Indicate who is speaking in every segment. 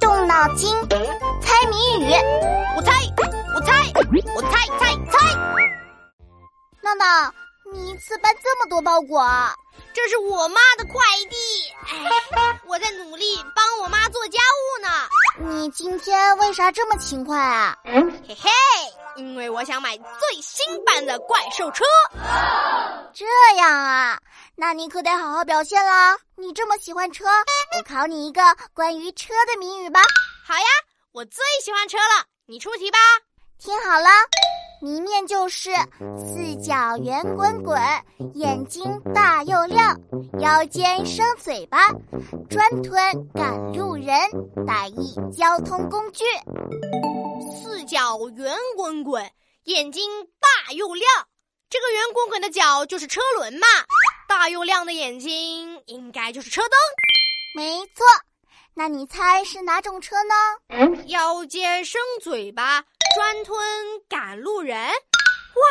Speaker 1: 动脑筋，猜谜语。
Speaker 2: 我猜，我猜，我猜猜猜。
Speaker 1: 闹闹，你一次搬这么多包裹？
Speaker 2: 这是我妈的快递。哎，我在努力帮我妈做家务呢。
Speaker 1: 你今天为啥这么勤快啊？
Speaker 2: 嘿嘿，因为我想买最新版的怪兽车。
Speaker 1: 这样啊，那你可得好好表现啦！你这么喜欢车，我考你一个关于车的谜语吧。
Speaker 2: 好呀，我最喜欢车了，你出题吧。
Speaker 1: 听好了，谜面就是四角圆滚滚，眼睛大又亮，腰间生嘴巴，专吞赶路人，打一交通工具。
Speaker 2: 四角圆滚滚，眼睛大又亮。这个圆滚滚的角就是车轮嘛，大又亮的眼睛应该就是车灯。
Speaker 1: 没错，那你猜是哪种车呢？
Speaker 2: 腰间生嘴巴，专吞赶路人。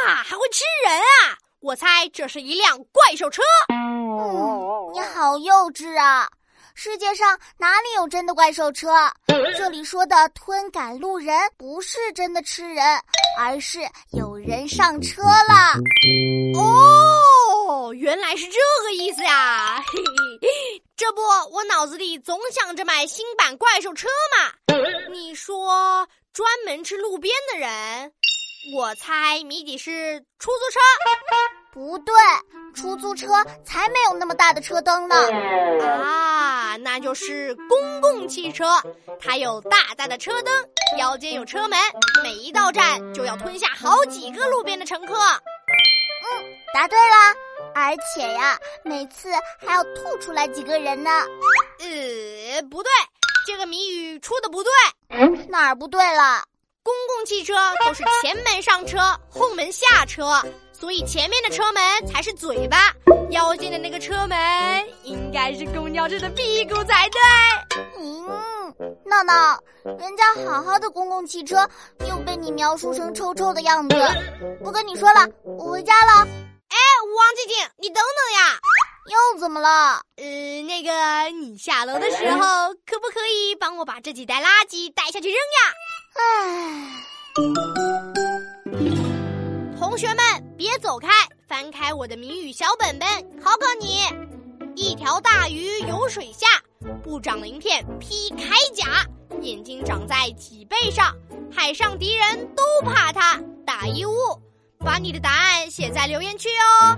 Speaker 2: 哇，还会吃人啊！我猜这是一辆怪兽车。
Speaker 1: 嗯，你好幼稚啊！世界上哪里有真的怪兽车？这里说的吞赶路人不是真的吃人，而是有人上车了。
Speaker 2: 哦，原来是这个意思呀！嘿嘿，这不，我脑子里总想着买新版怪兽车嘛。你说专门吃路边的人，我猜谜底是出租车。
Speaker 1: 不对，出租车才没有那么大的车灯呢。
Speaker 2: 啊，那就是公共汽车，它有大大的车灯，腰间有车门，每一到站就要吞下好几个路边的乘客。
Speaker 1: 嗯，答对了，而且呀，每次还要吐出来几个人呢。
Speaker 2: 呃，不对，这个谜语出的不对。
Speaker 1: 哪儿不对了？
Speaker 2: 公共汽车都是前门上车，后门下车，所以前面的车门才是嘴巴，腰间的那个车门应该是公交车的屁股才对。
Speaker 1: 嗯，闹闹，人家好好的公共汽车又被你描述成臭臭的样子。不跟你说了，我回家了。
Speaker 2: 哎，王静静，你等等呀！
Speaker 1: 又怎么了？
Speaker 2: 呃，那个，你下楼的时候可不可以帮我把这几袋垃圾带下去扔呀？
Speaker 1: 唉，
Speaker 2: 同学们别走开，翻开我的谜语小本本，考考你：一条大鱼游水下，不长鳞片披铠甲，眼睛长在脊背上，海上敌人都怕他。打一物，把你的答案写在留言区哦。